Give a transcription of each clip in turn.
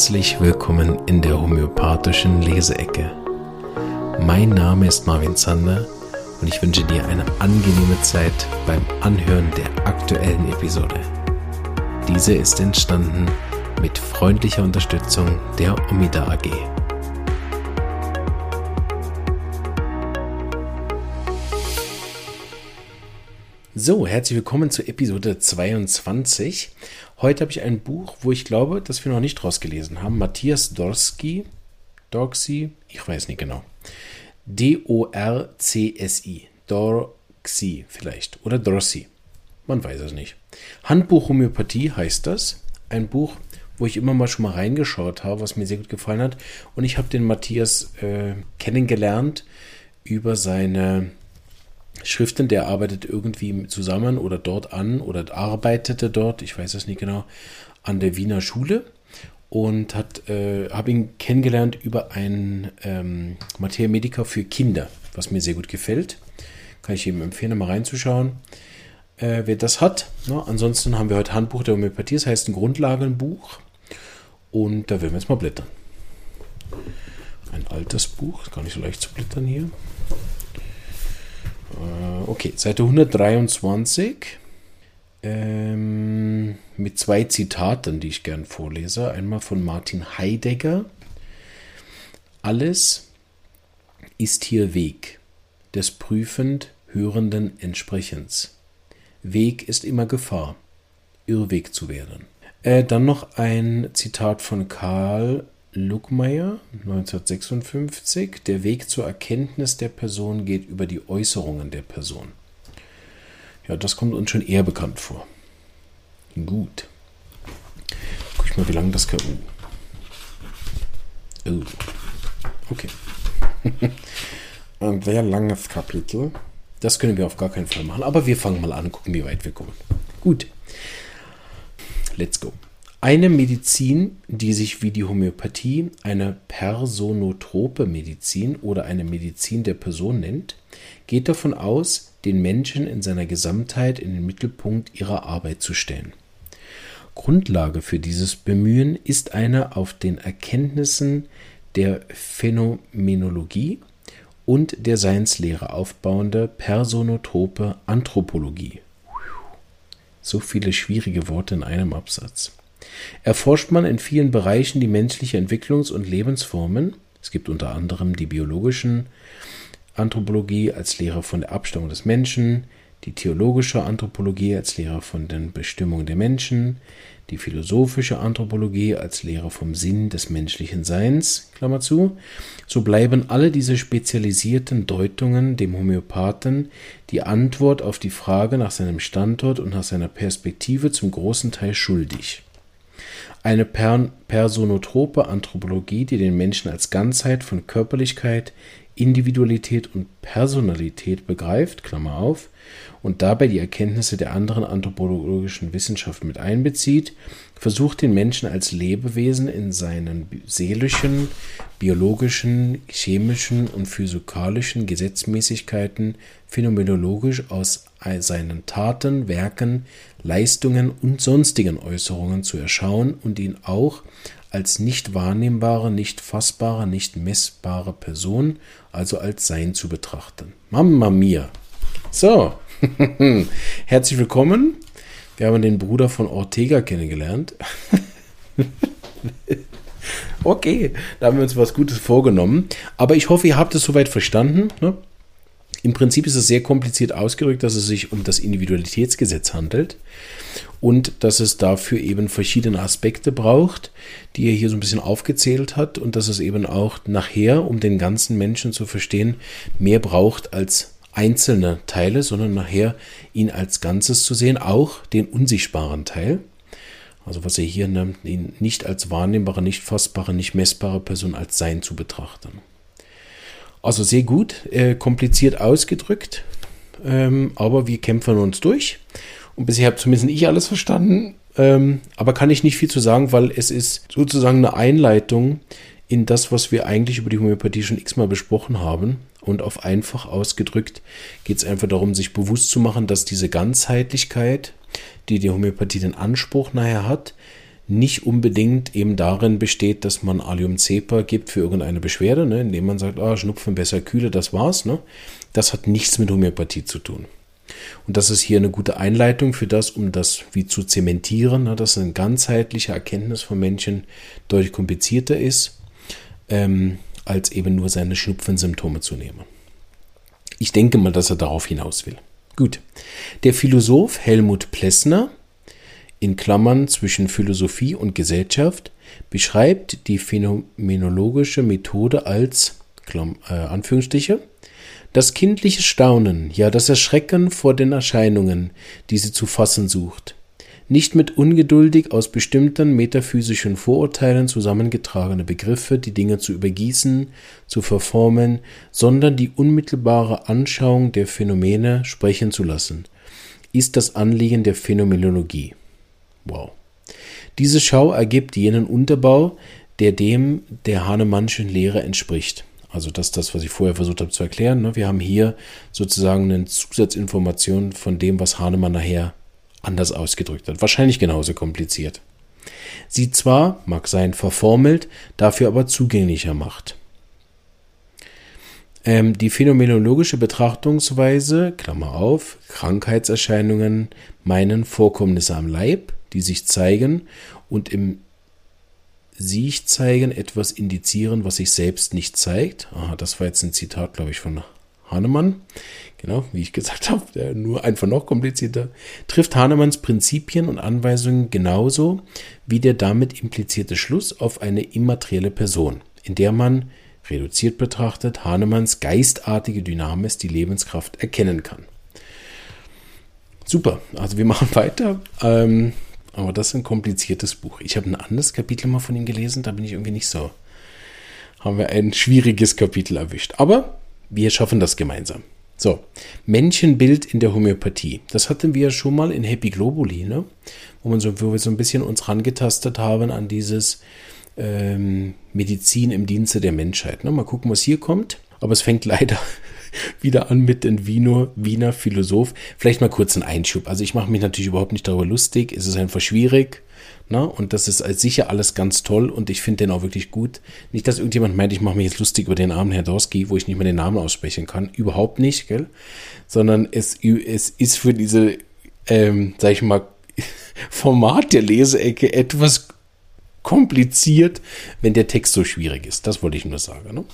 Herzlich willkommen in der homöopathischen Leseecke. Mein Name ist Marvin Zander und ich wünsche dir eine angenehme Zeit beim Anhören der aktuellen Episode. Diese ist entstanden mit freundlicher Unterstützung der Omida AG. So, herzlich willkommen zur Episode 22. Heute habe ich ein Buch, wo ich glaube, dass wir noch nicht rausgelesen haben. Matthias Dorski, Dorksi, ich weiß nicht genau. D-O-R-C-S-I. Dorksi vielleicht. Oder Dorsi. Man weiß es nicht. Handbuch Homöopathie heißt das. Ein Buch, wo ich immer mal schon mal reingeschaut habe, was mir sehr gut gefallen hat. Und ich habe den Matthias äh, kennengelernt über seine Schriften, der arbeitet irgendwie zusammen oder dort an oder arbeitete dort, ich weiß es nicht genau, an der Wiener Schule und hat, äh, habe ihn kennengelernt über ein ähm, Materia Medica für Kinder, was mir sehr gut gefällt. Kann ich ihm empfehlen, mal reinzuschauen, äh, wer das hat. Ne? Ansonsten haben wir heute Handbuch der Homöopathie, das heißt ein Grundlagenbuch. Und da werden wir jetzt mal blättern. Ein altes Buch, gar nicht so leicht zu blättern hier. Äh, okay, Seite 123 ähm, mit zwei Zitaten, die ich gern vorlese. Einmal von Martin Heidegger. Alles ist hier Weg des prüfend Hörenden Entsprechens. Weg ist immer Gefahr, Irrweg zu werden. Äh, dann noch ein Zitat von Karl Luckmeier 1956. Der Weg zur Erkenntnis der Person geht über die Äußerungen der Person. Ja, das kommt uns schon eher bekannt vor. Gut. Guck ich mal, wie lange das kann. Oh. Okay. Ein sehr langes Kapitel. Das können wir auf gar keinen Fall machen. Aber wir fangen mal an, gucken, wie weit wir kommen. Gut. Let's go. Eine Medizin, die sich wie die Homöopathie eine personotrope Medizin oder eine Medizin der Person nennt, geht davon aus, den Menschen in seiner Gesamtheit in den Mittelpunkt ihrer Arbeit zu stellen. Grundlage für dieses Bemühen ist eine auf den Erkenntnissen der Phänomenologie und der Seinslehre aufbauende personotrope Anthropologie. So viele schwierige Worte in einem Absatz erforscht man in vielen Bereichen die menschliche Entwicklungs- und Lebensformen. Es gibt unter anderem die biologischen Anthropologie als Lehre von der Abstammung des Menschen, die theologische Anthropologie als Lehre von den Bestimmungen der Menschen, die philosophische Anthropologie als Lehre vom Sinn des menschlichen Seins, Klammer zu, so bleiben alle diese spezialisierten Deutungen dem Homöopathen die Antwort auf die Frage nach seinem Standort und nach seiner Perspektive zum großen Teil schuldig. Eine personotrope Anthropologie, die den Menschen als Ganzheit von Körperlichkeit, Individualität und Personalität begreift Klammer auf, und dabei die Erkenntnisse der anderen anthropologischen Wissenschaften mit einbezieht, versucht den Menschen als Lebewesen in seinen seelischen, biologischen, chemischen und physikalischen Gesetzmäßigkeiten phänomenologisch aus seinen Taten, Werken, Leistungen und sonstigen Äußerungen zu erschauen und ihn auch als nicht wahrnehmbare, nicht fassbare, nicht messbare Person, also als Sein zu betrachten. Mamma mia! So, herzlich willkommen. Wir haben den Bruder von Ortega kennengelernt. okay, da haben wir uns was Gutes vorgenommen. Aber ich hoffe, ihr habt es soweit verstanden. Ne? Im Prinzip ist es sehr kompliziert ausgedrückt, dass es sich um das Individualitätsgesetz handelt und dass es dafür eben verschiedene Aspekte braucht, die er hier so ein bisschen aufgezählt hat und dass es eben auch nachher, um den ganzen Menschen zu verstehen, mehr braucht als einzelne Teile, sondern nachher ihn als Ganzes zu sehen, auch den unsichtbaren Teil. Also was er hier nennt, ihn nicht als wahrnehmbare, nicht fassbare, nicht messbare Person als Sein zu betrachten. Also sehr gut, äh, kompliziert ausgedrückt, ähm, aber wir kämpfen uns durch. Und bisher habe zumindest ich alles verstanden, ähm, aber kann ich nicht viel zu sagen, weil es ist sozusagen eine Einleitung in das, was wir eigentlich über die Homöopathie schon x-mal besprochen haben. Und auf einfach ausgedrückt geht es einfach darum, sich bewusst zu machen, dass diese Ganzheitlichkeit, die die Homöopathie den Anspruch nachher hat, nicht unbedingt eben darin besteht, dass man Allium-Cepa gibt für irgendeine Beschwerde, ne, indem man sagt, ah, Schnupfen besser, Kühle, das war's. Ne? Das hat nichts mit Homöopathie zu tun. Und das ist hier eine gute Einleitung für das, um das wie zu zementieren, ne, dass eine ganzheitliche Erkenntnis von Menschen deutlich komplizierter ist, ähm, als eben nur seine Schnupfensymptome zu nehmen. Ich denke mal, dass er darauf hinaus will. Gut. Der Philosoph Helmut Plessner, in Klammern zwischen Philosophie und Gesellschaft, beschreibt die phänomenologische Methode als, äh, Anführungsstriche, das kindliche Staunen, ja das Erschrecken vor den Erscheinungen, die sie zu fassen sucht, nicht mit ungeduldig aus bestimmten metaphysischen Vorurteilen zusammengetragene Begriffe die Dinge zu übergießen, zu verformen, sondern die unmittelbare Anschauung der Phänomene sprechen zu lassen, ist das Anliegen der Phänomenologie. Wow. Diese Schau ergibt jenen Unterbau, der dem der Hahnemannschen Lehre entspricht. Also das ist das, was ich vorher versucht habe zu erklären. Ne? Wir haben hier sozusagen eine Zusatzinformation von dem, was Hahnemann nachher anders ausgedrückt hat. Wahrscheinlich genauso kompliziert. Sie zwar, mag sein, verformelt, dafür aber zugänglicher macht. Ähm, die phänomenologische Betrachtungsweise, Klammer auf, Krankheitserscheinungen meinen Vorkommnisse am Leib, die sich zeigen und im sich zeigen etwas indizieren, was sich selbst nicht zeigt. Aha, das war jetzt ein Zitat, glaube ich, von Hahnemann. Genau, wie ich gesagt habe, nur einfach noch komplizierter. Trifft Hahnemanns Prinzipien und Anweisungen genauso wie der damit implizierte Schluss auf eine immaterielle Person, in der man, reduziert betrachtet, Hahnemanns geistartige Dynamis, die Lebenskraft, erkennen kann. Super, also wir machen weiter. Ähm, aber das ist ein kompliziertes Buch. Ich habe ein anderes Kapitel mal von ihm gelesen, da bin ich irgendwie nicht so. Haben wir ein schwieriges Kapitel erwischt. Aber wir schaffen das gemeinsam. So, Männchenbild in der Homöopathie. Das hatten wir schon mal in Happy Globuli, ne? wo, man so, wo wir so ein bisschen uns rangetastet haben an dieses ähm, Medizin im Dienste der Menschheit. Ne? Mal gucken, was hier kommt. Aber es fängt leider wieder an mit dem Wiener, Wiener Philosoph. Vielleicht mal kurz ein Einschub. Also ich mache mich natürlich überhaupt nicht darüber lustig. Es ist einfach schwierig. Ne? Und das ist als sicher alles ganz toll und ich finde den auch wirklich gut. Nicht, dass irgendjemand meint, ich mache mich jetzt lustig über den armen Herr Dorski, wo ich nicht mehr den Namen aussprechen kann. Überhaupt nicht, gell? Sondern es, es ist für diese, ähm, sag ich mal, Format der Leseecke etwas kompliziert, wenn der Text so schwierig ist. Das wollte ich nur sagen. Ne?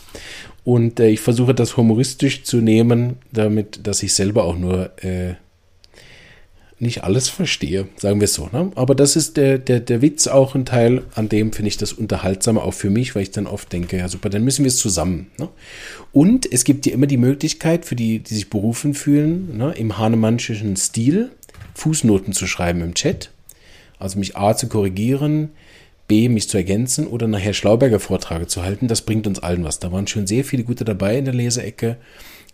Und äh, ich versuche das humoristisch zu nehmen, damit, dass ich selber auch nur äh, nicht alles verstehe, sagen wir es so. Ne? Aber das ist der, der, der Witz auch ein Teil, an dem finde ich das unterhaltsamer auch für mich, weil ich dann oft denke, ja super, dann müssen wir es zusammen. Ne? Und es gibt ja immer die Möglichkeit für die, die sich berufen fühlen, ne, im hahnemannschen Stil Fußnoten zu schreiben im Chat. Also mich A zu korrigieren, B, mich zu ergänzen oder nachher Schlauberger Vortrage zu halten, das bringt uns allen was. Da waren schon sehr viele gute dabei in der Leseecke,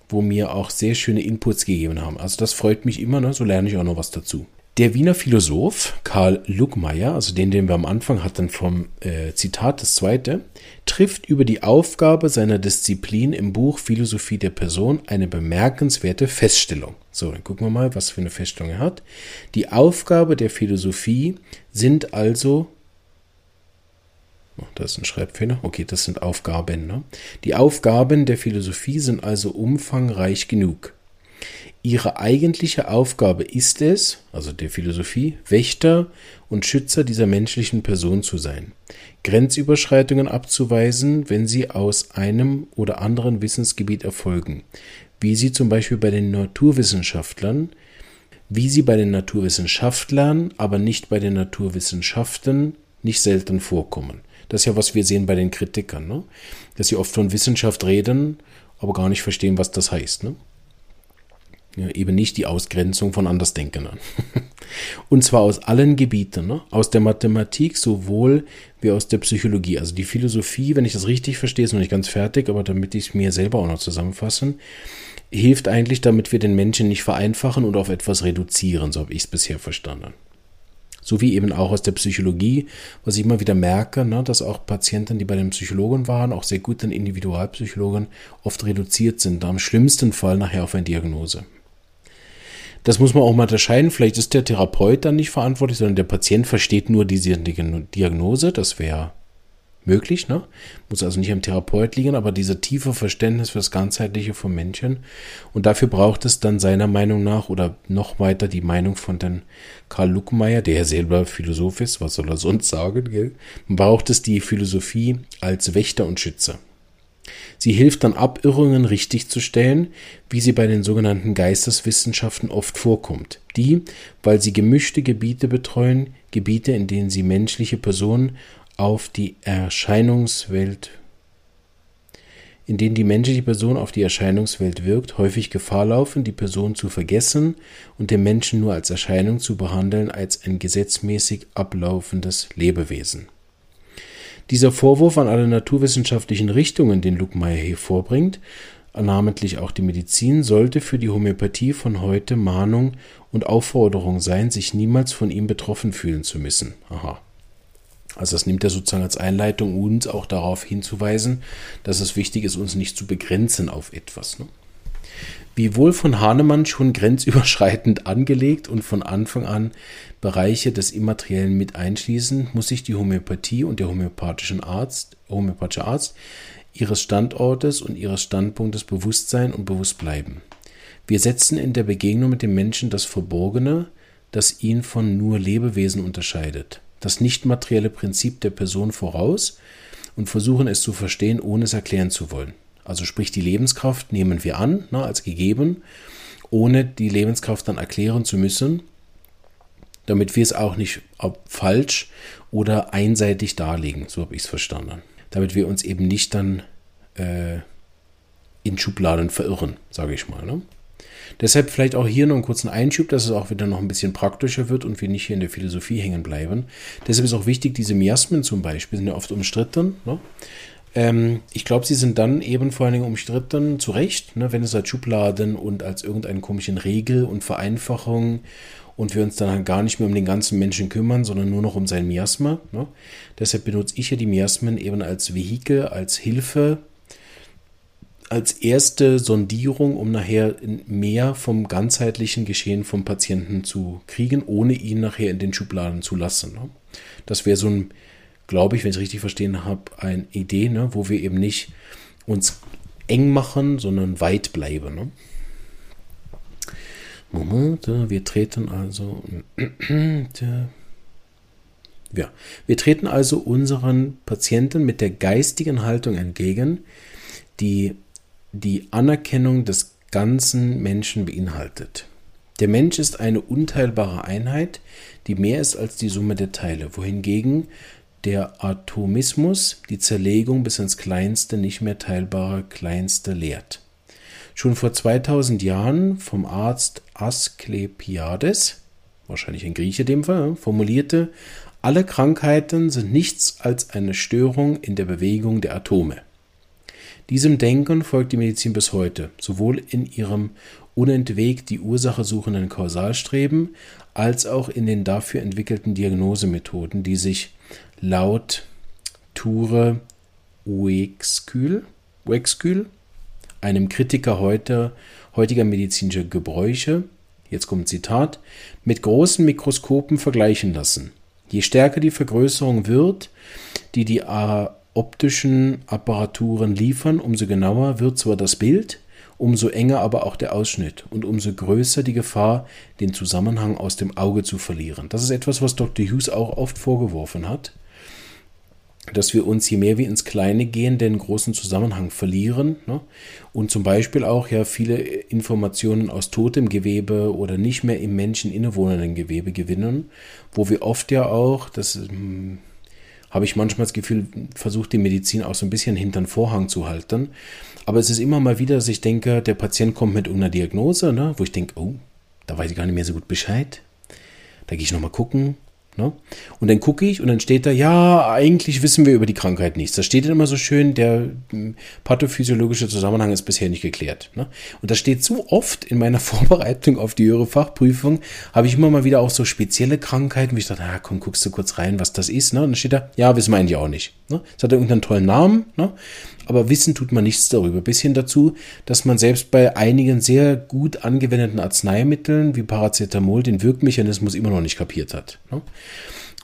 wo mir auch sehr schöne Inputs gegeben haben. Also das freut mich immer, ne? so lerne ich auch noch was dazu. Der Wiener Philosoph Karl Luckmeier, also den, den wir am Anfang hatten vom äh, Zitat, das zweite, trifft über die Aufgabe seiner Disziplin im Buch Philosophie der Person eine bemerkenswerte Feststellung. So, dann gucken wir mal, was für eine Feststellung er hat. Die Aufgabe der Philosophie sind also da ist ein Schreibfehler. Okay, das sind Aufgaben. Ne? Die Aufgaben der Philosophie sind also umfangreich genug. Ihre eigentliche Aufgabe ist es, also der Philosophie, Wächter und Schützer dieser menschlichen Person zu sein, Grenzüberschreitungen abzuweisen, wenn sie aus einem oder anderen Wissensgebiet erfolgen, wie sie zum Beispiel bei den Naturwissenschaftlern, wie sie bei den Naturwissenschaftlern, aber nicht bei den Naturwissenschaften nicht selten vorkommen. Das ist ja, was wir sehen bei den Kritikern, ne? dass sie oft von Wissenschaft reden, aber gar nicht verstehen, was das heißt. Ne? Ja, eben nicht die Ausgrenzung von Andersdenkenden. Und zwar aus allen Gebieten, ne? aus der Mathematik sowohl wie aus der Psychologie. Also die Philosophie, wenn ich das richtig verstehe, ist noch nicht ganz fertig, aber damit ich es mir selber auch noch zusammenfassen, hilft eigentlich, damit wir den Menschen nicht vereinfachen und auf etwas reduzieren, so habe ich es bisher verstanden sowie eben auch aus der Psychologie, was ich immer wieder merke, ne, dass auch Patienten, die bei den Psychologen waren, auch sehr guten Individualpsychologen, oft reduziert sind, am schlimmsten Fall nachher auf eine Diagnose. Das muss man auch mal unterscheiden. Vielleicht ist der Therapeut dann nicht verantwortlich, sondern der Patient versteht nur diese Diagnose. Das wäre möglich, ne? Muss also nicht am Therapeut liegen, aber dieser tiefe Verständnis für das Ganzheitliche vom Menschen. Und dafür braucht es dann seiner Meinung nach oder noch weiter die Meinung von den Karl Luckmeier, der ja selber Philosoph ist, was soll er sonst sagen, gell? Braucht es die Philosophie als Wächter und Schütze. Sie hilft dann Abirrungen richtig zu stellen, wie sie bei den sogenannten Geisteswissenschaften oft vorkommt, die, weil sie gemischte Gebiete betreuen, Gebiete, in denen sie menschliche Personen auf die Erscheinungswelt, in denen die menschliche Person auf die Erscheinungswelt wirkt, häufig Gefahr laufen, die Person zu vergessen und den Menschen nur als Erscheinung zu behandeln, als ein gesetzmäßig ablaufendes Lebewesen. Dieser Vorwurf an alle naturwissenschaftlichen Richtungen, den Luckmeier hier vorbringt, namentlich auch die Medizin, sollte für die Homöopathie von heute Mahnung und Aufforderung sein, sich niemals von ihm betroffen fühlen zu müssen. Aha. Also das nimmt er sozusagen als Einleitung, uns auch darauf hinzuweisen, dass es wichtig ist, uns nicht zu begrenzen auf etwas. Ne? Wie wohl von Hahnemann schon grenzüberschreitend angelegt und von Anfang an Bereiche des Immateriellen mit einschließen, muss sich die Homöopathie und der homöopathische Arzt, homöopathische Arzt ihres Standortes und ihres Standpunktes bewusst sein und bewusst bleiben. Wir setzen in der Begegnung mit dem Menschen das Verborgene, das ihn von nur Lebewesen unterscheidet das nicht materielle Prinzip der Person voraus und versuchen es zu verstehen, ohne es erklären zu wollen. Also sprich, die Lebenskraft nehmen wir an, na, als gegeben, ohne die Lebenskraft dann erklären zu müssen, damit wir es auch nicht falsch oder einseitig darlegen, so habe ich es verstanden. Damit wir uns eben nicht dann äh, in Schubladen verirren, sage ich mal. Ne? Deshalb vielleicht auch hier noch einen kurzen Einschub, dass es auch wieder noch ein bisschen praktischer wird und wir nicht hier in der Philosophie hängen bleiben. Deshalb ist auch wichtig, diese Miasmen zum Beispiel sind ja oft umstritten. Ne? Ähm, ich glaube, sie sind dann eben vor allen Dingen umstritten, zu Recht, ne, wenn es als Schubladen und als irgendeine komischen Regel und Vereinfachung und wir uns dann halt gar nicht mehr um den ganzen Menschen kümmern, sondern nur noch um sein Miasma. Ne? Deshalb benutze ich ja die Miasmen eben als Vehikel, als Hilfe, als erste Sondierung, um nachher mehr vom ganzheitlichen Geschehen vom Patienten zu kriegen, ohne ihn nachher in den Schubladen zu lassen. Ne? Das wäre so ein, glaube ich, wenn ich es richtig verstehen habe, eine Idee, ne, wo wir eben nicht uns eng machen, sondern weit bleiben. Ne? Moment, wir treten also. Ja, wir treten also unseren Patienten mit der geistigen Haltung entgegen, die die Anerkennung des ganzen Menschen beinhaltet. Der Mensch ist eine unteilbare Einheit, die mehr ist als die Summe der Teile, wohingegen der Atomismus die Zerlegung bis ins kleinste, nicht mehr teilbare Kleinste lehrt. Schon vor 2000 Jahren vom Arzt Asklepiades, wahrscheinlich ein Grieche dem Fall, formulierte, alle Krankheiten sind nichts als eine Störung in der Bewegung der Atome. Diesem Denken folgt die Medizin bis heute, sowohl in ihrem unentwegt die Ursache suchenden Kausalstreben, als auch in den dafür entwickelten Diagnosemethoden, die sich laut Ture Uexkühl, einem Kritiker heute, heutiger medizinischer Gebräuche, jetzt kommt ein Zitat, mit großen Mikroskopen vergleichen lassen. Je stärker die Vergrößerung wird, die die optischen Apparaturen liefern, umso genauer wird zwar das Bild, umso enger aber auch der Ausschnitt und umso größer die Gefahr, den Zusammenhang aus dem Auge zu verlieren. Das ist etwas, was Dr. Hughes auch oft vorgeworfen hat, dass wir uns, je mehr wir ins Kleine gehen, den großen Zusammenhang verlieren ne? und zum Beispiel auch ja viele Informationen aus totem Gewebe oder nicht mehr im Menschen innewohnenden Gewebe gewinnen, wo wir oft ja auch, das hm, habe ich manchmal das Gefühl, versucht die Medizin auch so ein bisschen hinter den Vorhang zu halten. Aber es ist immer mal wieder, dass ich denke, der Patient kommt mit einer Diagnose, ne, wo ich denke, oh, da weiß ich gar nicht mehr so gut Bescheid. Da gehe ich nochmal gucken, Ne? Und dann gucke ich und dann steht da, ja, eigentlich wissen wir über die Krankheit nichts. Da steht dann immer so schön, der hm, pathophysiologische Zusammenhang ist bisher nicht geklärt. Ne? Und das steht so oft in meiner Vorbereitung auf die höhere Fachprüfung, habe ich immer mal wieder auch so spezielle Krankheiten, wie ich dachte, ah, komm, guckst du kurz rein, was das ist. Ne? Und dann steht da, ja, wissen wir eigentlich auch nicht. Ne? Es hat irgendeinen tollen Namen, ne? Aber wissen tut man nichts darüber. Bis hin dazu, dass man selbst bei einigen sehr gut angewendeten Arzneimitteln wie Paracetamol den Wirkmechanismus immer noch nicht kapiert hat. Ne?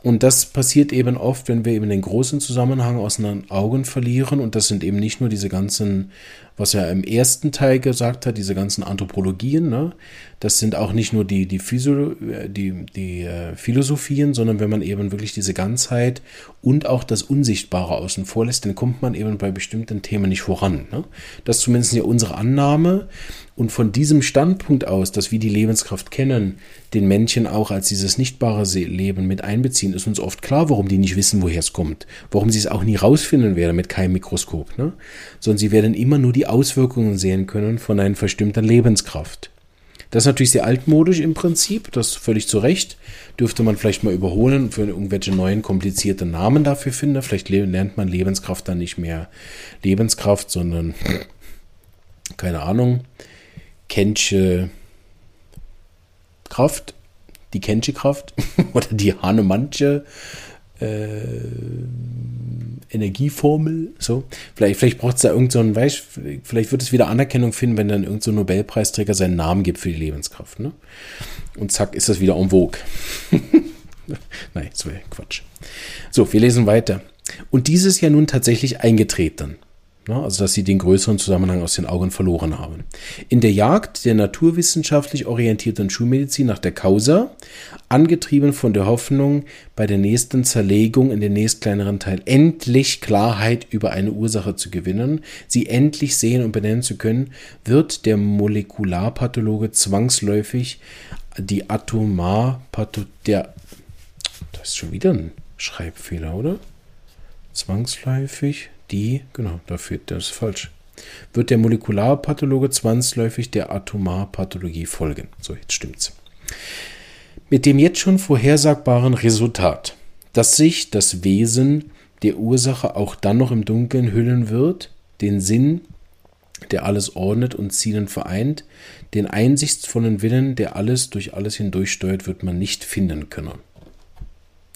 Und das passiert eben oft, wenn wir eben den großen Zusammenhang aus den Augen verlieren. Und das sind eben nicht nur diese ganzen, was er im ersten Teil gesagt hat, diese ganzen Anthropologien. Ne? Das sind auch nicht nur die, die, Physio, die, die äh, Philosophien, sondern wenn man eben wirklich diese Ganzheit und auch das Unsichtbare außen vor lässt, dann kommt man eben bei bestimmten Themen nicht voran. Ne? Das ist zumindest ja unsere Annahme. Und von diesem Standpunkt aus, dass wir die Lebenskraft kennen, den Menschen auch als dieses nichtbare Leben mit einbeziehen, ist uns oft klar, warum die nicht wissen, woher es kommt. Warum sie es auch nie rausfinden werden mit keinem Mikroskop. Ne? Sondern sie werden immer nur die Auswirkungen sehen können von einer bestimmten Lebenskraft. Das ist natürlich sehr altmodisch im Prinzip, das völlig zu Recht. Dürfte man vielleicht mal überholen für irgendwelche neuen komplizierte Namen dafür finden. Vielleicht lernt man Lebenskraft dann nicht mehr Lebenskraft, sondern keine Ahnung Kensche Kraft, die Kensche Kraft oder die Hahnemannsche äh, Energieformel, so. Vielleicht, vielleicht braucht es da irgendeinen, so weißt, vielleicht wird es wieder Anerkennung finden, wenn dann irgendein so Nobelpreisträger seinen Namen gibt für die Lebenskraft, ne? Und zack, ist das wieder en vogue. Nein, das wäre Quatsch. So, wir lesen weiter. Und dieses ja nun tatsächlich eingetreten. Ne? Also dass sie den größeren Zusammenhang aus den Augen verloren haben. In der Jagd der naturwissenschaftlich orientierten Schulmedizin nach der Causa, angetrieben von der Hoffnung, bei der nächsten Zerlegung in den nächstkleineren Teil endlich Klarheit über eine Ursache zu gewinnen, sie endlich sehen und benennen zu können, wird der Molekularpathologe zwangsläufig die Atomarpathologie, der, das ist schon wieder ein Schreibfehler, oder? Zwangsläufig die, genau, dafür, das ist falsch, wird der Molekularpathologe zwangsläufig der Atomarpathologie folgen. So, jetzt stimmt's. Mit dem jetzt schon vorhersagbaren Resultat, dass sich das Wesen der Ursache auch dann noch im Dunkeln hüllen wird, den Sinn, der alles ordnet und Zielen vereint, den einsichtsvollen Willen, der alles durch alles hindurchsteuert, wird man nicht finden können.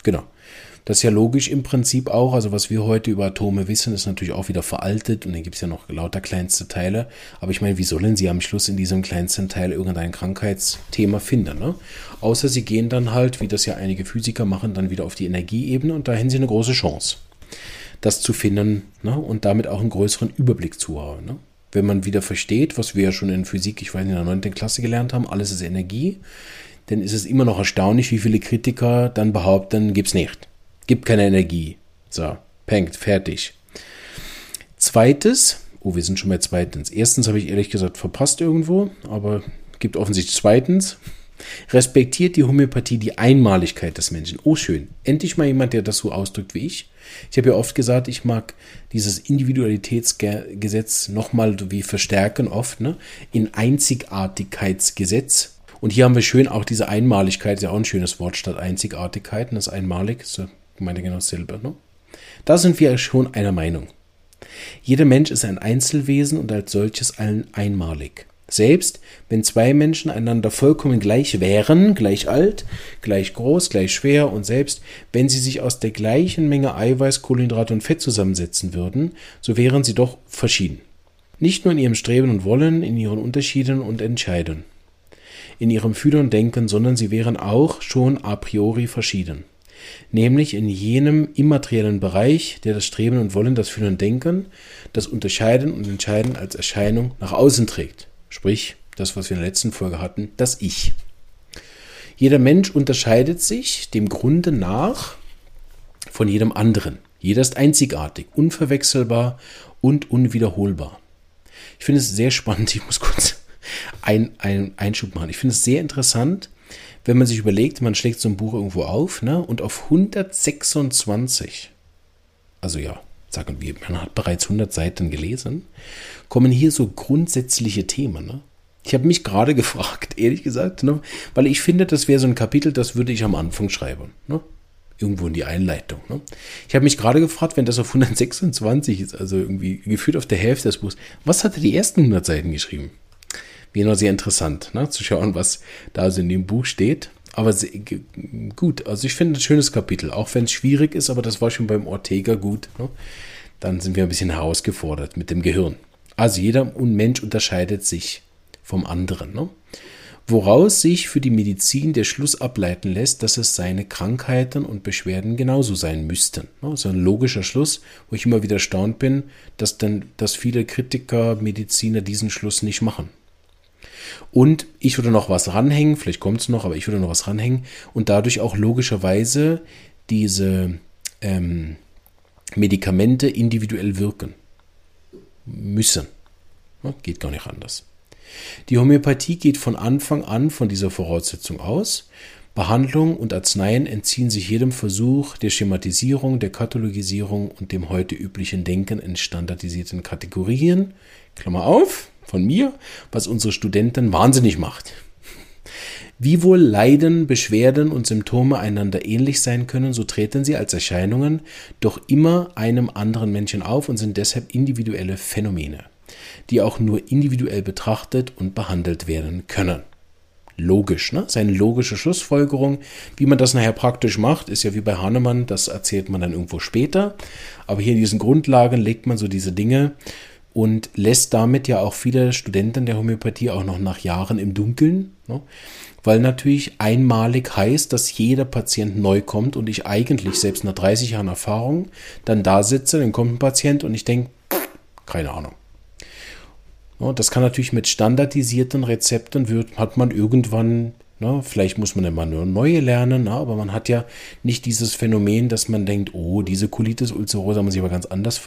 Genau. Das ist ja logisch im Prinzip auch. Also was wir heute über Atome wissen, ist natürlich auch wieder veraltet und dann gibt es ja noch lauter kleinste Teile. Aber ich meine, wie sollen sie am Schluss in diesem kleinsten Teil irgendein Krankheitsthema finden? Ne? Außer sie gehen dann halt, wie das ja einige Physiker machen, dann wieder auf die Energieebene und da haben sie eine große Chance, das zu finden ne? und damit auch einen größeren Überblick zu haben. Ne? Wenn man wieder versteht, was wir ja schon in Physik, ich weiß in der 9. Klasse gelernt haben, alles ist Energie, dann ist es immer noch erstaunlich, wie viele Kritiker dann behaupten, gibt es nicht. Gibt keine Energie. So, penkt, fertig. Zweites, oh, wir sind schon bei zweitens. Erstens habe ich ehrlich gesagt verpasst irgendwo, aber gibt offensichtlich zweitens. Respektiert die Homöopathie die Einmaligkeit des Menschen. Oh, schön. Endlich mal jemand, der das so ausdrückt wie ich. Ich habe ja oft gesagt, ich mag dieses Individualitätsgesetz nochmal wie verstärken, oft, ne? In Einzigartigkeitsgesetz. Und hier haben wir schön auch diese Einmaligkeit, ist ja auch ein schönes Wort statt Einzigartigkeit. Das ist einmalig, so meine genau dasselbe. Ne? Da sind wir schon einer Meinung. Jeder Mensch ist ein Einzelwesen und als solches allen einmalig. Selbst wenn zwei Menschen einander vollkommen gleich wären, gleich alt, gleich groß, gleich schwer und selbst wenn sie sich aus der gleichen Menge Eiweiß, Kohlenhydrate und Fett zusammensetzen würden, so wären sie doch verschieden. Nicht nur in ihrem Streben und Wollen, in ihren Unterschieden und Entscheiden, in ihrem Fühlen und Denken, sondern sie wären auch schon a priori verschieden nämlich in jenem immateriellen Bereich, der das Streben und Wollen, das Fühlen und Denken, das Unterscheiden und Entscheiden als Erscheinung nach außen trägt. Sprich, das, was wir in der letzten Folge hatten, das Ich. Jeder Mensch unterscheidet sich dem Grunde nach von jedem anderen. Jeder ist einzigartig, unverwechselbar und unwiederholbar. Ich finde es sehr spannend. Ich muss kurz einen Einschub machen. Ich finde es sehr interessant, wenn man sich überlegt, man schlägt so ein Buch irgendwo auf, ne, und auf 126, also ja, sagen wir, man hat bereits 100 Seiten gelesen, kommen hier so grundsätzliche Themen, ne? Ich habe mich gerade gefragt, ehrlich gesagt, ne? weil ich finde, das wäre so ein Kapitel, das würde ich am Anfang schreiben. Ne? Irgendwo in die Einleitung. Ne? Ich habe mich gerade gefragt, wenn das auf 126 ist, also irgendwie gefühlt auf der Hälfte des Buchs, was hat er die ersten 100 Seiten geschrieben? Wäre noch sehr interessant, ne, zu schauen, was da so in dem Buch steht. Aber gut, also ich finde ein schönes Kapitel, auch wenn es schwierig ist, aber das war schon beim Ortega gut. Ne? dann sind wir ein bisschen herausgefordert mit dem Gehirn. Also jeder Mensch unterscheidet sich vom anderen. Ne? Woraus sich für die Medizin der Schluss ableiten lässt, dass es seine Krankheiten und Beschwerden genauso sein müssten. Ne? Also ein logischer Schluss, wo ich immer wieder erstaunt bin, dass, dann, dass viele Kritiker, Mediziner diesen Schluss nicht machen. Und ich würde noch was ranhängen, vielleicht kommt es noch, aber ich würde noch was ranhängen und dadurch auch logischerweise diese ähm, Medikamente individuell wirken müssen. Ja, geht gar nicht anders. Die Homöopathie geht von Anfang an von dieser Voraussetzung aus. Behandlung und Arzneien entziehen sich jedem Versuch der Schematisierung, der Katalogisierung und dem heute üblichen Denken in standardisierten Kategorien. Klammer auf, von mir, was unsere Studenten wahnsinnig macht. Wie wohl Leiden, Beschwerden und Symptome einander ähnlich sein können, so treten sie als Erscheinungen doch immer einem anderen Menschen auf und sind deshalb individuelle Phänomene, die auch nur individuell betrachtet und behandelt werden können. Logisch, ne? Seine logische Schlussfolgerung. Wie man das nachher praktisch macht, ist ja wie bei Hahnemann, das erzählt man dann irgendwo später. Aber hier in diesen Grundlagen legt man so diese Dinge und lässt damit ja auch viele Studenten der Homöopathie auch noch nach Jahren im Dunkeln. Ne? weil natürlich einmalig heißt, dass jeder Patient neu kommt und ich eigentlich selbst nach 30 Jahren Erfahrung dann da sitze, dann kommt ein Patient und ich denke, keine Ahnung. Das kann natürlich mit standardisierten Rezepten wird, hat man irgendwann, ne, vielleicht muss man immer nur neue lernen, ne, aber man hat ja nicht dieses Phänomen, dass man denkt, oh, diese Colitis ulcerosa muss ich aber ganz anders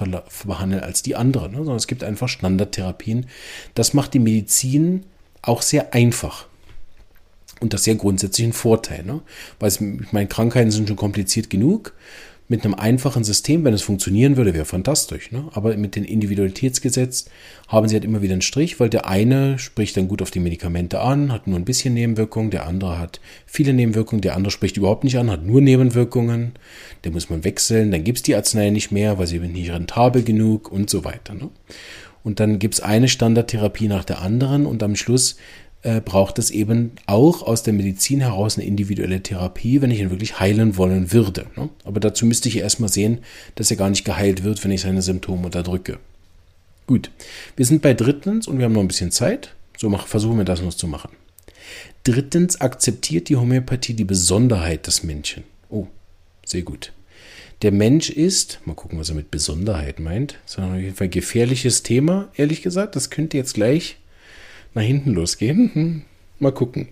behandeln als die andere, ne, sondern es gibt einfach Standardtherapien. Das macht die Medizin auch sehr einfach. Und das ist ja grundsätzlich ein Vorteil, ne? Weil ich meine, Krankheiten sind schon kompliziert genug. Mit einem einfachen System, wenn es funktionieren würde, wäre fantastisch. Ne? Aber mit dem Individualitätsgesetz haben sie halt immer wieder einen Strich, weil der eine spricht dann gut auf die Medikamente an, hat nur ein bisschen Nebenwirkungen, der andere hat viele Nebenwirkungen, der andere spricht überhaupt nicht an, hat nur Nebenwirkungen. Der muss man wechseln, dann gibt es die Arznei nicht mehr, weil sie nicht rentabel genug und so weiter. Ne? Und dann gibt es eine Standardtherapie nach der anderen und am Schluss äh, braucht es eben auch aus der Medizin heraus eine individuelle Therapie, wenn ich ihn wirklich heilen wollen würde. Ne? Aber dazu müsste ich erstmal sehen, dass er gar nicht geheilt wird, wenn ich seine Symptome unterdrücke. Gut, wir sind bei drittens und wir haben noch ein bisschen Zeit. So mach, versuchen wir das noch zu machen. Drittens akzeptiert die Homöopathie die Besonderheit des Menschen. Oh, sehr gut. Der Mensch ist, mal gucken, was er mit Besonderheit meint, ist auf jeden Fall ein gefährliches Thema, ehrlich gesagt. Das könnte jetzt gleich nach hinten losgehen. Hm, mal gucken.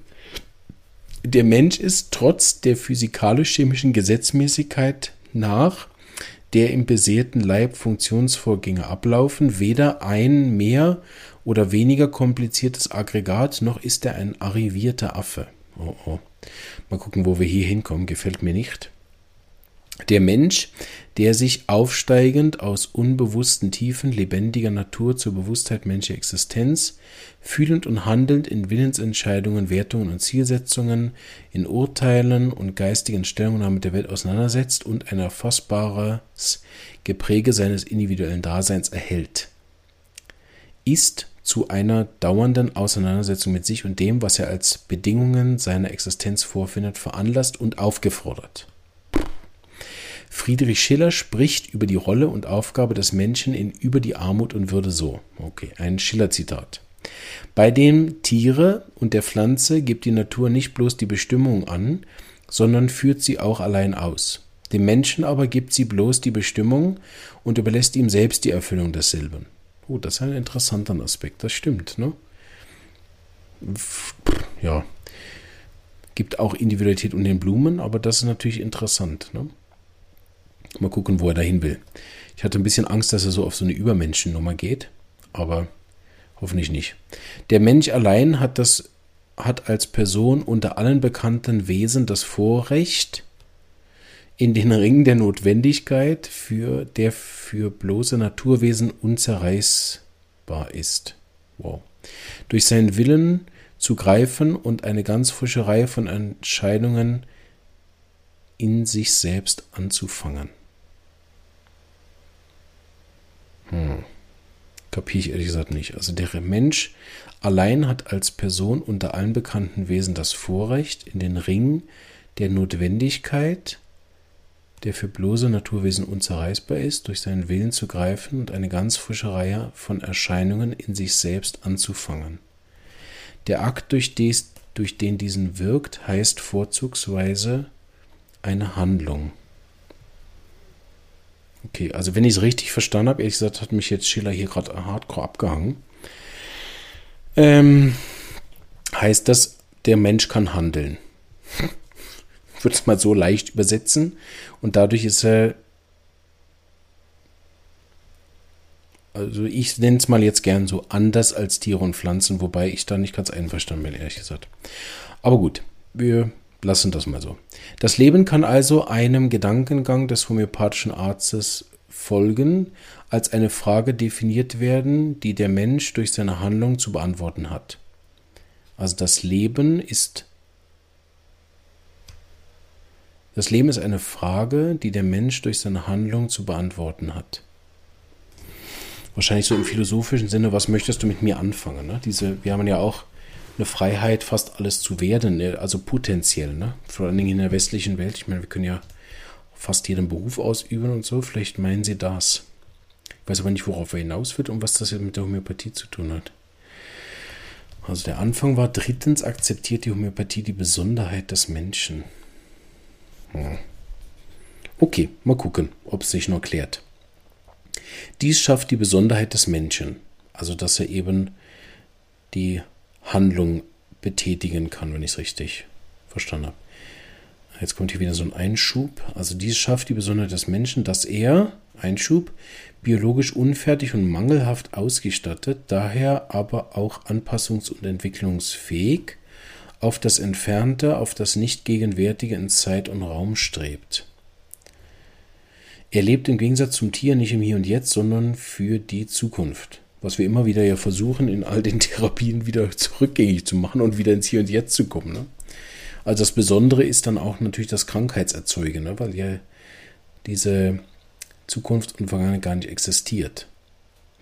Der Mensch ist trotz der physikalisch-chemischen Gesetzmäßigkeit nach, der im beseelten Leib Funktionsvorgänge ablaufen, weder ein mehr oder weniger kompliziertes Aggregat, noch ist er ein arrivierter Affe. Oh, oh. Mal gucken, wo wir hier hinkommen. Gefällt mir nicht. Der Mensch, der sich aufsteigend aus unbewussten Tiefen lebendiger Natur zur Bewusstheit menschlicher Existenz, fühlend und handelnd in Willensentscheidungen, Wertungen und Zielsetzungen, in Urteilen und geistigen Stellungnahmen mit der Welt auseinandersetzt und ein erfassbares Gepräge seines individuellen Daseins erhält, ist zu einer dauernden Auseinandersetzung mit sich und dem, was er als Bedingungen seiner Existenz vorfindet, veranlasst und aufgefordert. Friedrich Schiller spricht über die Rolle und Aufgabe des Menschen in Über die Armut und Würde so. Okay, ein Schiller-Zitat. Bei dem Tiere und der Pflanze gibt die Natur nicht bloß die Bestimmung an, sondern führt sie auch allein aus. Dem Menschen aber gibt sie bloß die Bestimmung und überlässt ihm selbst die Erfüllung desselben. Oh, das ist ein interessanter Aspekt, das stimmt, ne? Ja. Gibt auch Individualität unter den Blumen, aber das ist natürlich interessant, ne? Mal gucken, wo er dahin will. Ich hatte ein bisschen Angst, dass er so auf so eine Übermenschennummer geht, aber hoffentlich nicht. Der Mensch allein hat das hat als Person unter allen bekannten Wesen das Vorrecht, in den Ring der Notwendigkeit, für der für bloße Naturwesen unzerreißbar ist. Wow. Durch seinen Willen zu greifen und eine ganz frische Reihe von Entscheidungen in sich selbst anzufangen. Hm. Kapiere ich ehrlich gesagt nicht. Also der Mensch allein hat als Person unter allen bekannten Wesen das Vorrecht, in den Ring der Notwendigkeit, der für bloße Naturwesen unzerreißbar ist, durch seinen Willen zu greifen und eine ganz frische Reihe von Erscheinungen in sich selbst anzufangen. Der Akt, durch, des, durch den diesen wirkt, heißt vorzugsweise eine Handlung. Okay, also wenn ich es richtig verstanden habe, ehrlich gesagt, hat mich jetzt Schiller hier gerade hardcore abgehangen. Ähm, heißt das, der Mensch kann handeln. Ich würde es mal so leicht übersetzen. Und dadurch ist er. Also ich nenne es mal jetzt gern so anders als Tiere und Pflanzen, wobei ich da nicht ganz einverstanden bin, ehrlich gesagt. Aber gut, wir lassen das mal so. Das Leben kann also einem Gedankengang des homöopathischen Arztes folgen, als eine Frage definiert werden, die der Mensch durch seine Handlung zu beantworten hat. Also das Leben ist das Leben ist eine Frage, die der Mensch durch seine Handlung zu beantworten hat. Wahrscheinlich so im philosophischen Sinne, was möchtest du mit mir anfangen? Ne? Diese, wir haben ja auch eine Freiheit, fast alles zu werden, ne? also potenziell, ne? vor allen Dingen in der westlichen Welt. Ich meine, wir können ja fast jeden Beruf ausüben und so. Vielleicht meinen sie das. Ich weiß aber nicht, worauf er hinaus wird und was das jetzt mit der Homöopathie zu tun hat. Also der Anfang war, drittens akzeptiert die Homöopathie die Besonderheit des Menschen. Hm. Okay, mal gucken, ob es sich noch klärt. Dies schafft die Besonderheit des Menschen, also dass er eben die Handlung betätigen kann, wenn ich es richtig verstanden habe. Jetzt kommt hier wieder so ein Einschub. Also dies schafft die Besonderheit des Menschen, dass er, Einschub, biologisch unfertig und mangelhaft ausgestattet, daher aber auch anpassungs- und entwicklungsfähig, auf das Entfernte, auf das Nicht-Gegenwärtige in Zeit und Raum strebt. Er lebt im Gegensatz zum Tier nicht im Hier und Jetzt, sondern für die Zukunft was wir immer wieder ja versuchen, in all den Therapien wieder zurückgängig zu machen und wieder ins Hier und Jetzt zu kommen. Ne? Also das Besondere ist dann auch natürlich das Krankheitserzeugen, ne? weil ja diese Zukunft und Vergangenheit gar nicht existiert.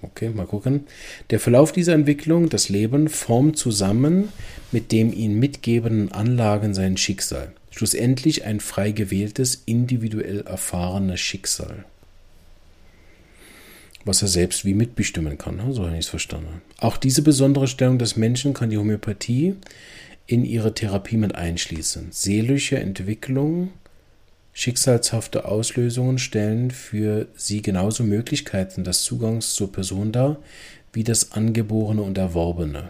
Okay, mal gucken. Der Verlauf dieser Entwicklung, das Leben, formt zusammen mit dem ihn mitgebenden Anlagen sein Schicksal. Schlussendlich ein frei gewähltes, individuell erfahrenes Schicksal was er selbst wie mitbestimmen kann. Ne? So habe ich es verstanden. Auch diese besondere Stellung des Menschen kann die Homöopathie in ihre Therapie mit einschließen. Seelische Entwicklung, schicksalshafte Auslösungen stellen für sie genauso Möglichkeiten des Zugangs zur Person dar wie das Angeborene und Erworbene.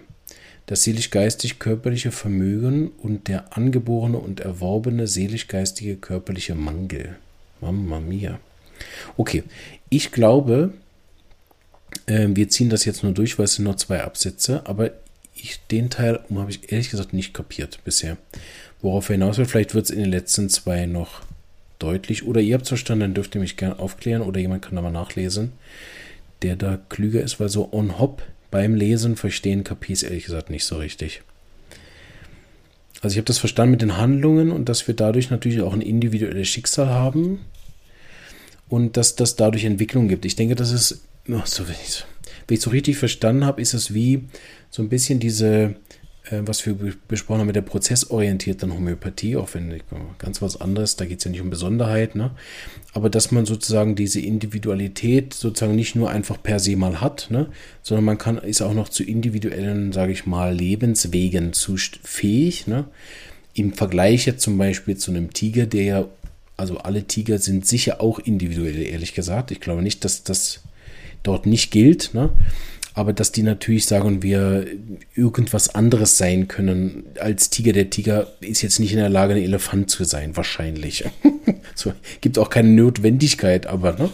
Das seelisch-geistig-körperliche Vermögen und der angeborene und erworbene seelisch-geistige körperliche Mangel. Mamma mia. Okay, ich glaube, ähm, wir ziehen das jetzt nur durch, weil es sind noch zwei Absätze, aber ich, den Teil habe ich ehrlich gesagt nicht kapiert bisher. Worauf er hinaus will, vielleicht wird es in den letzten zwei noch deutlich. Oder ihr habt es verstanden, dann dürft ihr mich gerne aufklären oder jemand kann da mal nachlesen, der da klüger ist, weil so on hop beim Lesen verstehen kapier ich ehrlich gesagt nicht so richtig. Also ich habe das verstanden mit den Handlungen und dass wir dadurch natürlich auch ein individuelles Schicksal haben und dass das dadurch Entwicklung gibt. Ich denke, das ist so, wenn ich ich so richtig verstanden habe, ist es wie so ein bisschen diese, äh, was wir besprochen haben mit der prozessorientierten Homöopathie, auch wenn ganz was anderes, da geht es ja nicht um Besonderheit, ne? aber dass man sozusagen diese Individualität sozusagen nicht nur einfach per se mal hat, ne? sondern man kann, ist auch noch zu individuellen, sage ich mal, Lebenswegen zu fähig. Ne? Im Vergleich jetzt zum Beispiel zu einem Tiger, der ja, also alle Tiger sind sicher auch individuell, ehrlich gesagt. Ich glaube nicht, dass das dort nicht gilt. Ne? Aber dass die natürlich sagen wir irgendwas anderes sein können als Tiger. Der Tiger ist jetzt nicht in der Lage, ein Elefant zu sein, wahrscheinlich. so, gibt auch keine Notwendigkeit, aber, ne?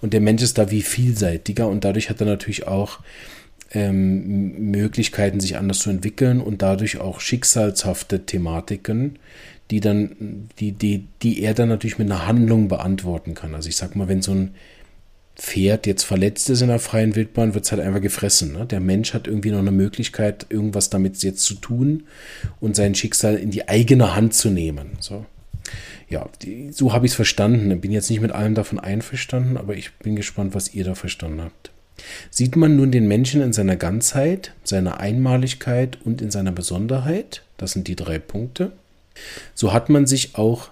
Und der Mensch ist da wie vielseitiger und dadurch hat er natürlich auch ähm, Möglichkeiten, sich anders zu entwickeln und dadurch auch schicksalshafte Thematiken, die dann, die, die, die er dann natürlich mit einer Handlung beantworten kann. Also ich sag mal, wenn so ein Pferd jetzt verletzt ist in der freien Wildbahn, wird es halt einfach gefressen. Ne? Der Mensch hat irgendwie noch eine Möglichkeit, irgendwas damit jetzt zu tun und sein Schicksal in die eigene Hand zu nehmen. So, ja, die, so habe ich es verstanden. Bin jetzt nicht mit allem davon einverstanden, aber ich bin gespannt, was ihr da verstanden habt. Sieht man nun den Menschen in seiner Ganzheit, seiner Einmaligkeit und in seiner Besonderheit, das sind die drei Punkte, so hat man sich auch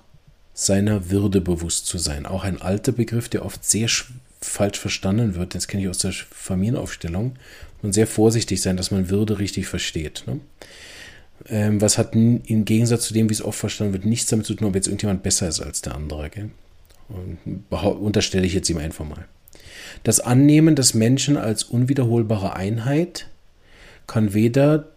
seiner Würde bewusst zu sein. Auch ein alter Begriff, der oft sehr falsch verstanden wird. Das kenne ich aus der Familienaufstellung. Man sehr vorsichtig sein, dass man Würde richtig versteht. Ne? Ähm, was hat im Gegensatz zu dem, wie es oft verstanden wird, nichts damit zu tun, ob jetzt irgendjemand besser ist als der andere. Gell? Und unterstelle ich jetzt ihm einfach mal. Das Annehmen des Menschen als unwiederholbare Einheit kann weder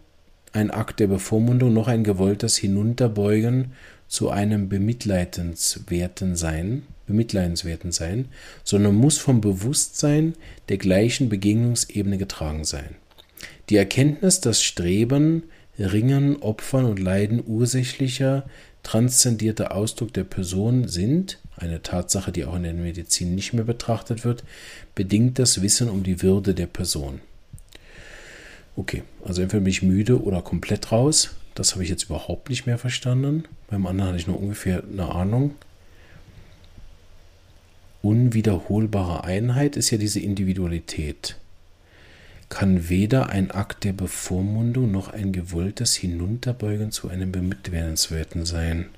ein Akt der Bevormundung noch ein gewolltes Hinunterbeugen zu einem bemitleidenswerten sein, bemitleidenswerten sein, sondern muss vom Bewusstsein der gleichen Begegnungsebene getragen sein. Die Erkenntnis, dass Streben, Ringen, Opfern und Leiden ursächlicher, transzendierter Ausdruck der Person sind, eine Tatsache, die auch in der Medizin nicht mehr betrachtet wird, bedingt das Wissen um die Würde der Person. Okay, also entweder bin ich müde oder komplett raus. Das habe ich jetzt überhaupt nicht mehr verstanden. Beim anderen hatte ich nur ungefähr eine Ahnung. Unwiederholbare Einheit ist ja diese Individualität. Kann weder ein Akt der Bevormundung noch ein gewolltes Hinunterbeugen zu einem Bemitwerdenswerten sein,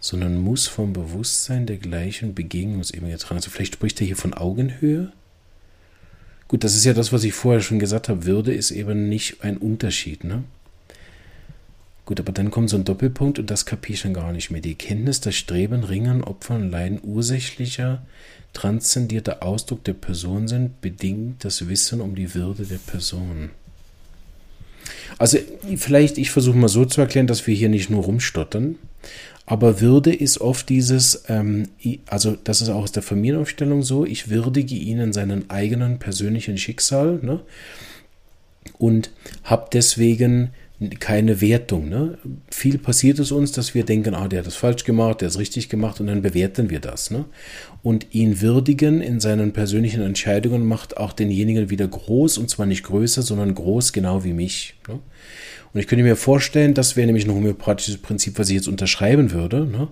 sondern muss vom Bewusstsein der gleichen Begegnungsebene getragen. Also vielleicht spricht er hier von Augenhöhe. Gut, das ist ja das, was ich vorher schon gesagt habe. Würde ist eben nicht ein Unterschied, ne? Gut, aber dann kommt so ein Doppelpunkt und das kapiere ich dann gar nicht mehr. Die Kenntnis, das Streben, Ringen, Opfern Leiden ursächlicher, transzendierter Ausdruck der Person sind, bedingt das Wissen um die Würde der Person. Also vielleicht, ich versuche mal so zu erklären, dass wir hier nicht nur rumstottern, aber Würde ist oft dieses, ähm, also das ist auch aus der Familienaufstellung so, ich würdige ihnen seinen eigenen persönlichen Schicksal ne? und habe deswegen keine Wertung. Ne? Viel passiert es uns, dass wir denken, ah, der hat das falsch gemacht, der hat es richtig gemacht und dann bewerten wir das. Ne? Und ihn würdigen in seinen persönlichen Entscheidungen macht auch denjenigen wieder groß und zwar nicht größer, sondern groß, genau wie mich. Ne? Und ich könnte mir vorstellen, das wäre nämlich ein homöopathisches Prinzip, was ich jetzt unterschreiben würde, ne?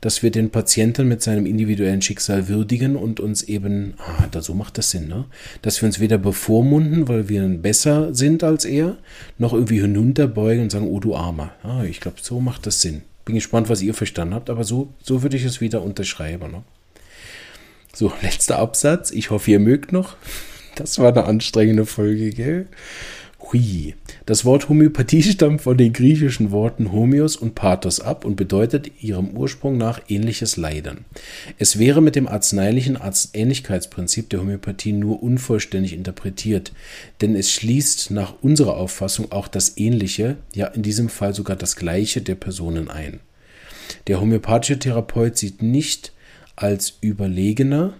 dass wir den Patienten mit seinem individuellen Schicksal würdigen und uns eben, ah, da, so macht das Sinn, ne? dass wir uns weder bevormunden, weil wir besser sind als er, noch irgendwie hinunterbeugen und sagen, oh du Armer. Ah, ich glaube, so macht das Sinn. Bin gespannt, was ihr verstanden habt, aber so, so würde ich es wieder unterschreiben. Ne? So, letzter Absatz. Ich hoffe, ihr mögt noch. Das war eine anstrengende Folge, gell? Hui. Das Wort Homöopathie stammt von den griechischen Worten Homeos und Pathos ab und bedeutet ihrem Ursprung nach ähnliches Leiden. Es wäre mit dem arzneilichen Ähnlichkeitsprinzip der Homöopathie nur unvollständig interpretiert, denn es schließt nach unserer Auffassung auch das Ähnliche, ja in diesem Fall sogar das Gleiche der Personen ein. Der homöopathische Therapeut sieht nicht als überlegener,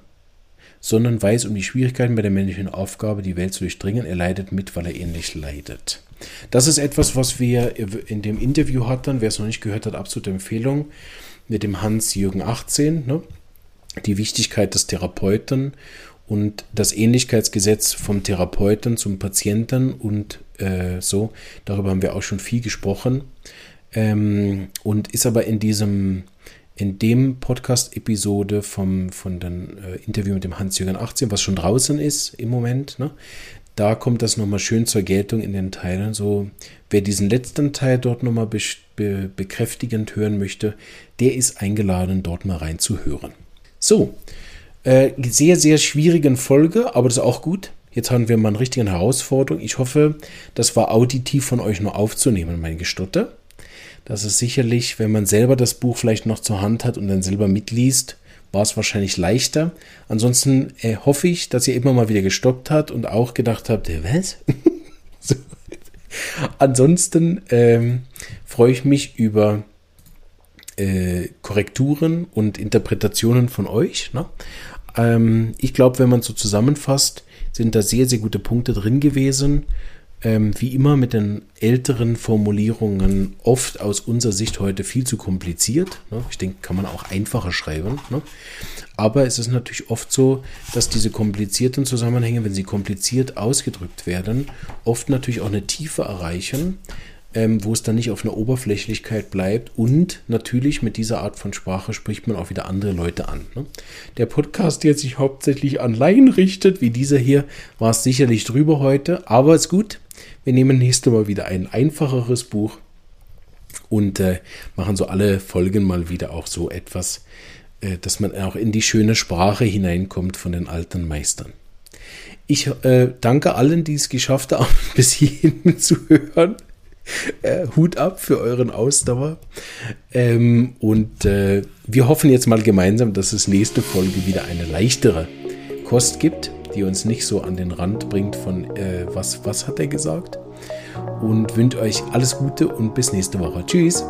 sondern weiß um die Schwierigkeiten bei der männlichen Aufgabe, die Welt zu durchdringen. Er leidet mit, weil er ähnlich leidet. Das ist etwas, was wir in dem Interview hatten. Wer es noch nicht gehört hat, absolute Empfehlung mit dem Hans-Jürgen 18. Ne? Die Wichtigkeit des Therapeuten und das Ähnlichkeitsgesetz vom Therapeuten zum Patienten und äh, so. Darüber haben wir auch schon viel gesprochen. Ähm, und ist aber in diesem in dem Podcast-Episode vom von dem äh, Interview mit dem Hans-Jürgen 18, was schon draußen ist im Moment, ne, da kommt das nochmal schön zur Geltung in den Teilen. So, wer diesen letzten Teil dort nochmal be be bekräftigend hören möchte, der ist eingeladen, dort mal reinzuhören. So, äh, sehr, sehr schwierigen Folge, aber das ist auch gut. Jetzt haben wir mal eine richtige Herausforderung. Ich hoffe, das war auditiv von euch nur aufzunehmen, mein Gestotter. Das ist sicherlich, wenn man selber das Buch vielleicht noch zur Hand hat und dann selber mitliest, war es wahrscheinlich leichter. Ansonsten äh, hoffe ich, dass ihr immer mal wieder gestoppt habt und auch gedacht habt, äh, was? so. Ansonsten ähm, freue ich mich über äh, Korrekturen und Interpretationen von euch. Ne? Ähm, ich glaube, wenn man so zusammenfasst, sind da sehr, sehr gute Punkte drin gewesen ähm, wie immer mit den älteren Formulierungen oft aus unserer Sicht heute viel zu kompliziert. Ne? Ich denke, kann man auch einfacher schreiben. Ne? Aber es ist natürlich oft so, dass diese komplizierten Zusammenhänge, wenn sie kompliziert ausgedrückt werden, oft natürlich auch eine Tiefe erreichen, ähm, wo es dann nicht auf einer Oberflächlichkeit bleibt. Und natürlich mit dieser Art von Sprache spricht man auch wieder andere Leute an. Ne? Der Podcast, der sich hauptsächlich an Laien richtet, wie dieser hier, war es sicherlich drüber heute, aber ist gut. Wir nehmen nächste Mal wieder ein einfacheres Buch. und äh, machen so alle Folgen mal wieder auch so etwas, äh, dass man auch in die schöne Sprache hineinkommt von den alten Meistern. Ich äh, danke allen, die es geschafft haben, bis hierhin zu hören. Äh, Hut ab für euren Ausdauer. Ähm, und äh, wir hoffen jetzt mal gemeinsam, dass es nächste Folge wieder eine leichtere Kost gibt, die uns nicht so an den Rand bringt von äh, was, was hat er gesagt. Und wünsche euch alles Gute und bis nächste Woche. Tschüss.